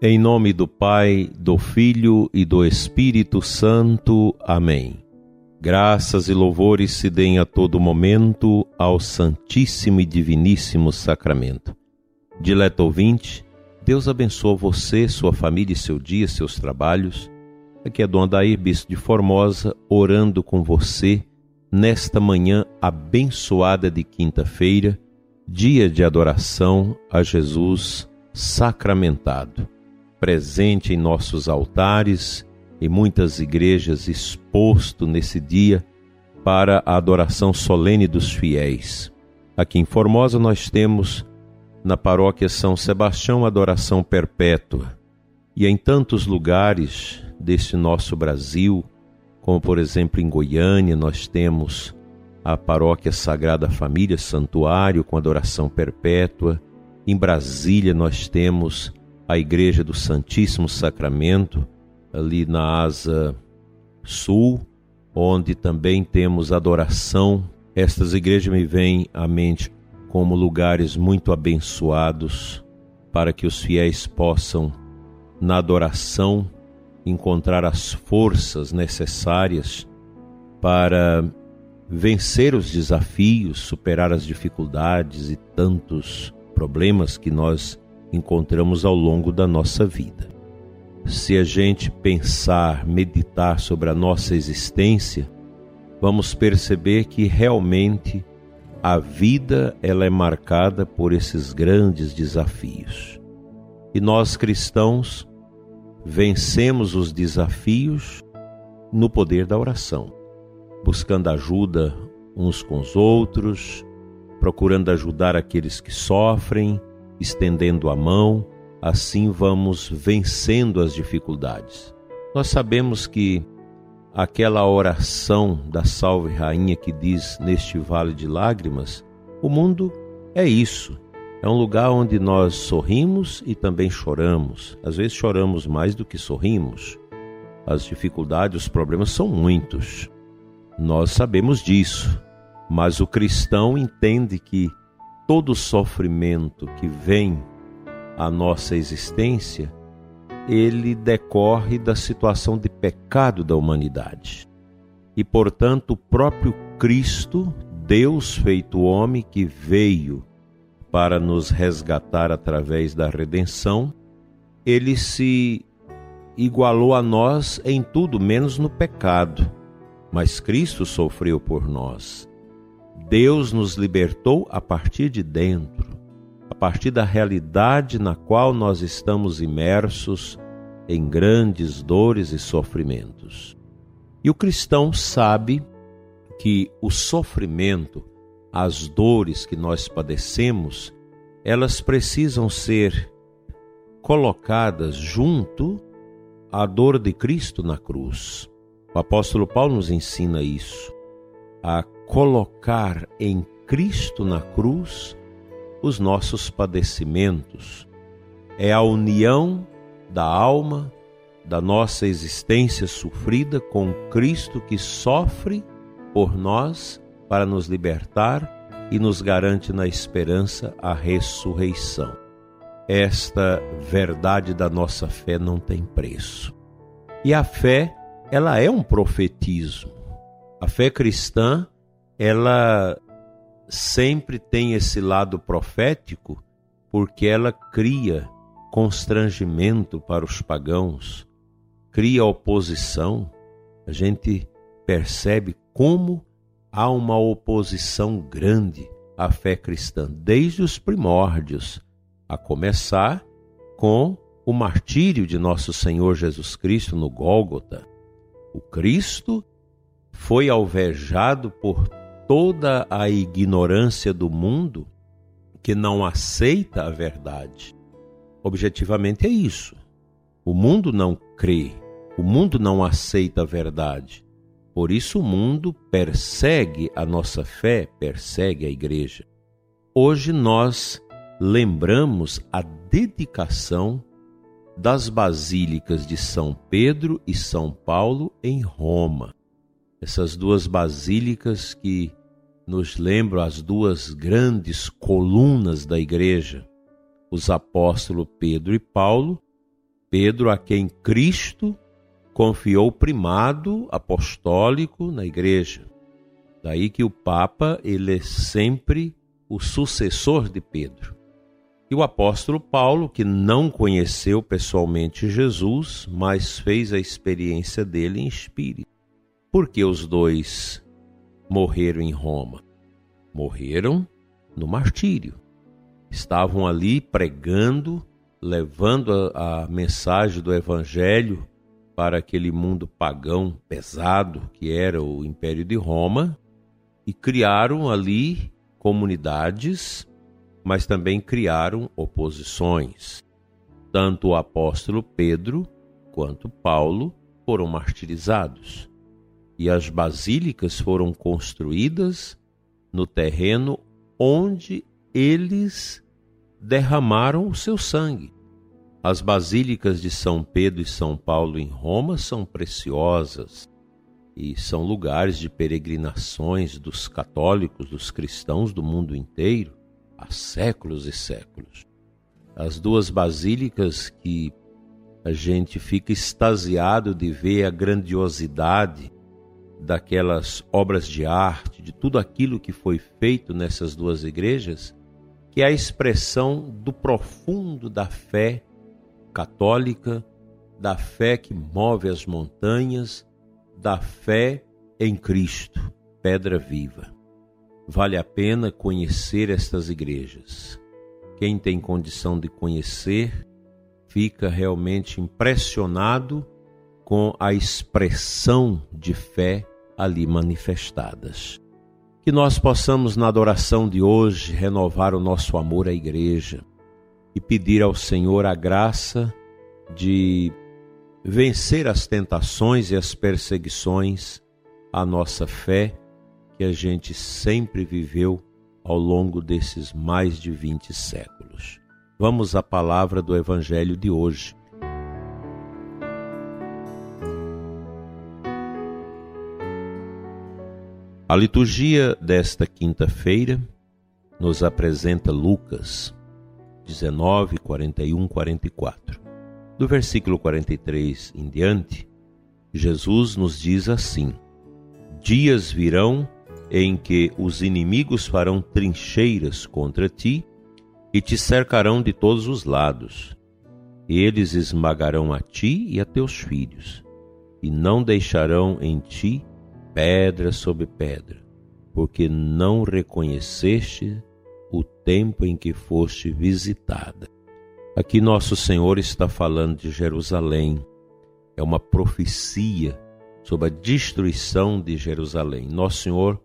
Em nome do Pai, do Filho e do Espírito Santo. Amém. Graças e louvores se deem a todo momento ao Santíssimo e Diviníssimo Sacramento. Dileto ouvinte, Deus abençoe você, sua família e seu dia, seus trabalhos. Aqui é Dom Adair, Bispo de Formosa, orando com você nesta manhã abençoada de quinta-feira, dia de adoração a Jesus sacramentado presente em nossos altares e muitas igrejas exposto nesse dia para a adoração solene dos fiéis. Aqui em Formosa nós temos na paróquia São Sebastião adoração perpétua. E em tantos lugares deste nosso Brasil, como por exemplo em Goiânia, nós temos a paróquia Sagrada Família Santuário com adoração perpétua. Em Brasília nós temos a Igreja do Santíssimo Sacramento, ali na asa sul, onde também temos adoração. Estas igrejas me vêm à mente como lugares muito abençoados para que os fiéis possam, na adoração, encontrar as forças necessárias para vencer os desafios, superar as dificuldades e tantos problemas que nós encontramos ao longo da nossa vida. Se a gente pensar, meditar sobre a nossa existência, vamos perceber que realmente a vida ela é marcada por esses grandes desafios. E nós cristãos vencemos os desafios no poder da oração, buscando ajuda uns com os outros, procurando ajudar aqueles que sofrem, estendendo a mão, assim vamos vencendo as dificuldades. Nós sabemos que aquela oração da Salve Rainha que diz neste vale de lágrimas, o mundo é isso. É um lugar onde nós sorrimos e também choramos. Às vezes choramos mais do que sorrimos. As dificuldades, os problemas são muitos. Nós sabemos disso. Mas o cristão entende que todo sofrimento que vem à nossa existência, ele decorre da situação de pecado da humanidade. E, portanto, o próprio Cristo, Deus feito homem, que veio para nos resgatar através da redenção, ele se igualou a nós em tudo menos no pecado. Mas Cristo sofreu por nós. Deus nos libertou a partir de dentro, a partir da realidade na qual nós estamos imersos em grandes dores e sofrimentos. E o cristão sabe que o sofrimento, as dores que nós padecemos, elas precisam ser colocadas junto à dor de Cristo na cruz. O apóstolo Paulo nos ensina isso, a colocar em Cristo na cruz os nossos padecimentos. É a união da alma, da nossa existência sofrida com Cristo que sofre por nós para nos libertar e nos garante na esperança a ressurreição. Esta verdade da nossa fé não tem preço. E a fé, ela é um profetismo. A fé cristã ela sempre tem esse lado profético porque ela cria constrangimento para os pagãos, cria oposição. A gente percebe como há uma oposição grande à fé cristã desde os primórdios, a começar com o martírio de nosso Senhor Jesus Cristo no Gólgota. O Cristo foi alvejado por toda a ignorância do mundo que não aceita a verdade. Objetivamente é isso. O mundo não crê, o mundo não aceita a verdade. Por isso o mundo persegue a nossa fé, persegue a igreja. Hoje nós lembramos a dedicação das basílicas de São Pedro e São Paulo em Roma. Essas duas basílicas que nos lembram as duas grandes colunas da igreja, os apóstolos Pedro e Paulo, Pedro, a quem Cristo confiou primado apostólico na igreja. Daí que o Papa ele é sempre o sucessor de Pedro. E o apóstolo Paulo, que não conheceu pessoalmente Jesus, mas fez a experiência dele em espírito. Porque os dois morreram em Roma? Morreram no martírio. Estavam ali pregando, levando a, a mensagem do evangelho para aquele mundo pagão pesado que era o Império de Roma e criaram ali comunidades, mas também criaram oposições. Tanto o apóstolo Pedro quanto Paulo foram martirizados e as basílicas foram construídas no terreno onde eles derramaram o seu sangue. As basílicas de São Pedro e São Paulo em Roma são preciosas e são lugares de peregrinações dos católicos, dos cristãos do mundo inteiro há séculos e séculos. As duas basílicas que a gente fica extasiado de ver a grandiosidade daquelas obras de arte, de tudo aquilo que foi feito nessas duas igrejas, que é a expressão do profundo da fé católica, da fé que move as montanhas, da fé em Cristo, pedra viva. Vale a pena conhecer estas igrejas. Quem tem condição de conhecer fica realmente impressionado com a expressão de fé ali manifestadas. Que nós possamos, na adoração de hoje, renovar o nosso amor à igreja e pedir ao Senhor a graça de vencer as tentações e as perseguições à nossa fé que a gente sempre viveu ao longo desses mais de 20 séculos. Vamos à palavra do Evangelho de hoje. A liturgia desta quinta-feira nos apresenta Lucas 19, 41, 44. Do versículo 43 em diante, Jesus nos diz assim: Dias virão em que os inimigos farão trincheiras contra ti e te cercarão de todos os lados. Eles esmagarão a ti e a teus filhos, e não deixarão em ti pedra sobre pedra, porque não reconheceste o tempo em que foste visitada. Aqui nosso Senhor está falando de Jerusalém. É uma profecia sobre a destruição de Jerusalém. Nosso Senhor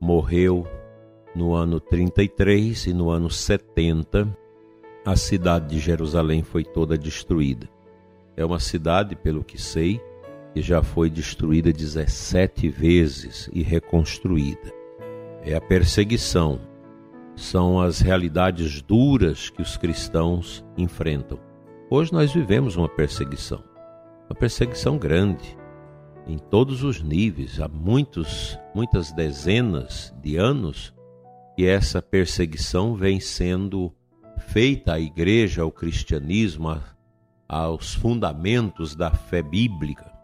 morreu no ano 33 e no ano 70 a cidade de Jerusalém foi toda destruída. É uma cidade, pelo que sei, que já foi destruída 17 vezes e reconstruída. É a perseguição, são as realidades duras que os cristãos enfrentam. Hoje nós vivemos uma perseguição, uma perseguição grande, em todos os níveis, há muitos, muitas dezenas de anos que essa perseguição vem sendo feita à igreja, ao cristianismo, aos fundamentos da fé bíblica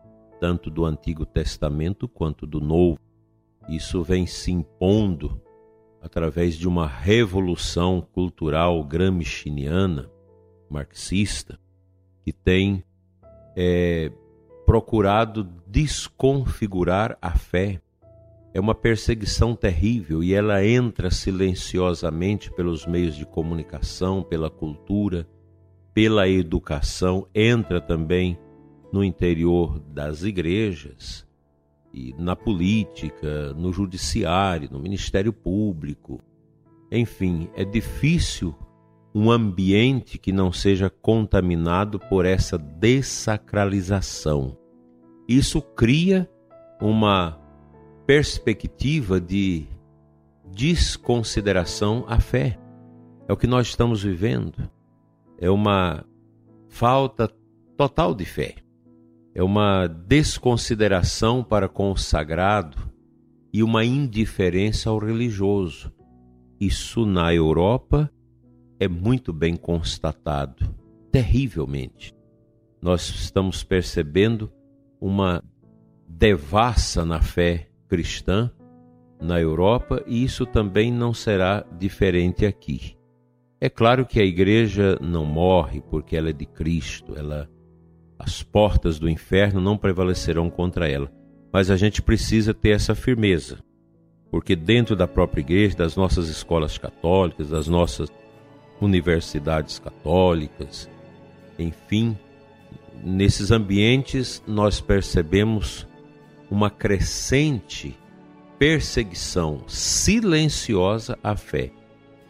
tanto do Antigo Testamento quanto do Novo. Isso vem se impondo através de uma revolução cultural gramsciana, marxista, que tem é, procurado desconfigurar a fé. É uma perseguição terrível e ela entra silenciosamente pelos meios de comunicação, pela cultura, pela educação, entra também no interior das igrejas e na política, no judiciário, no Ministério Público. Enfim, é difícil um ambiente que não seja contaminado por essa dessacralização. Isso cria uma perspectiva de desconsideração à fé. É o que nós estamos vivendo. É uma falta total de fé é uma desconsideração para com o sagrado e uma indiferença ao religioso. Isso na Europa é muito bem constatado, terrivelmente. nós estamos percebendo uma devassa na fé cristã na Europa e isso também não será diferente aqui. É claro que a igreja não morre porque ela é de Cristo, ela as portas do inferno não prevalecerão contra ela, mas a gente precisa ter essa firmeza, porque dentro da própria igreja, das nossas escolas católicas, das nossas universidades católicas, enfim, nesses ambientes nós percebemos uma crescente perseguição silenciosa à fé.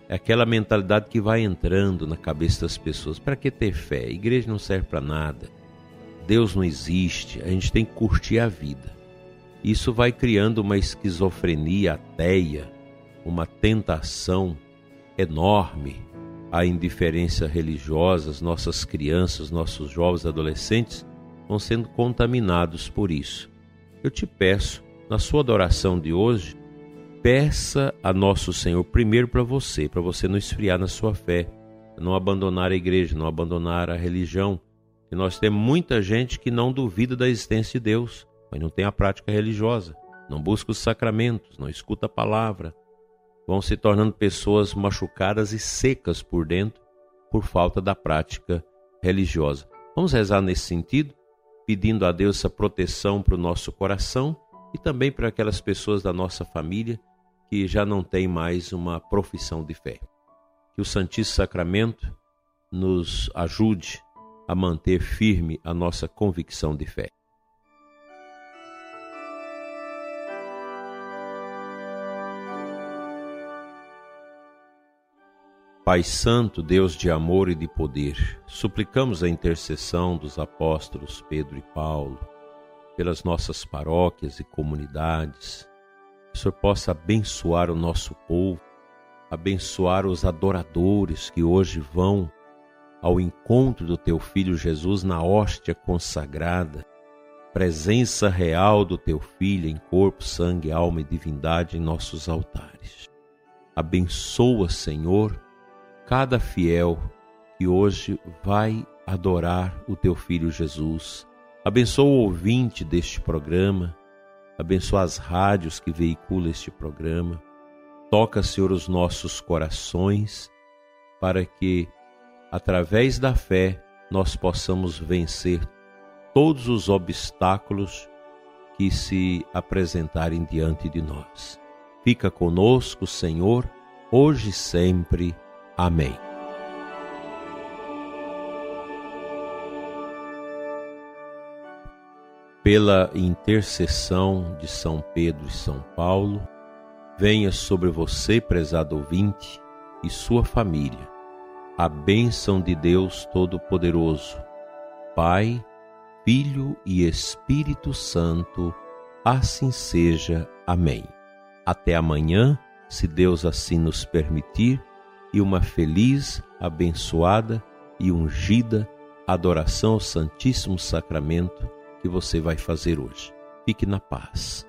É aquela mentalidade que vai entrando na cabeça das pessoas. Para que ter fé? A igreja não serve para nada. Deus não existe. A gente tem que curtir a vida. Isso vai criando uma esquizofrenia ateia, uma tentação enorme à indiferença religiosa. As nossas crianças, nossos jovens adolescentes vão sendo contaminados por isso. Eu te peço na sua adoração de hoje, peça a nosso Senhor primeiro para você, para você não esfriar na sua fé, não abandonar a igreja, não abandonar a religião. E nós temos muita gente que não duvida da existência de Deus, mas não tem a prática religiosa, não busca os sacramentos, não escuta a palavra. Vão se tornando pessoas machucadas e secas por dentro por falta da prática religiosa. Vamos rezar nesse sentido, pedindo a Deus essa proteção para o nosso coração e também para aquelas pessoas da nossa família que já não têm mais uma profissão de fé. Que o Santíssimo Sacramento nos ajude a manter firme a nossa convicção de fé. Pai Santo, Deus de amor e de poder, suplicamos a intercessão dos apóstolos Pedro e Paulo pelas nossas paróquias e comunidades. Que o Senhor possa abençoar o nosso povo, abençoar os adoradores que hoje vão ao encontro do teu filho Jesus na hóstia consagrada, presença real do teu filho em corpo, sangue, alma e divindade em nossos altares. Abençoa, Senhor, cada fiel que hoje vai adorar o teu filho Jesus Abençoa o ouvinte deste programa, abençoa as rádios que veiculam este programa. Toca, Senhor, os nossos corações, para que, através da fé, nós possamos vencer todos os obstáculos que se apresentarem diante de nós. Fica conosco, Senhor, hoje e sempre. Amém. pela intercessão de São Pedro e São Paulo, venha sobre você, prezado ouvinte, e sua família, a bênção de Deus Todo-Poderoso, Pai, Filho e Espírito Santo, assim seja. Amém. Até amanhã, se Deus assim nos permitir, e uma feliz, abençoada e ungida adoração ao Santíssimo Sacramento que você vai fazer hoje. Fique na paz.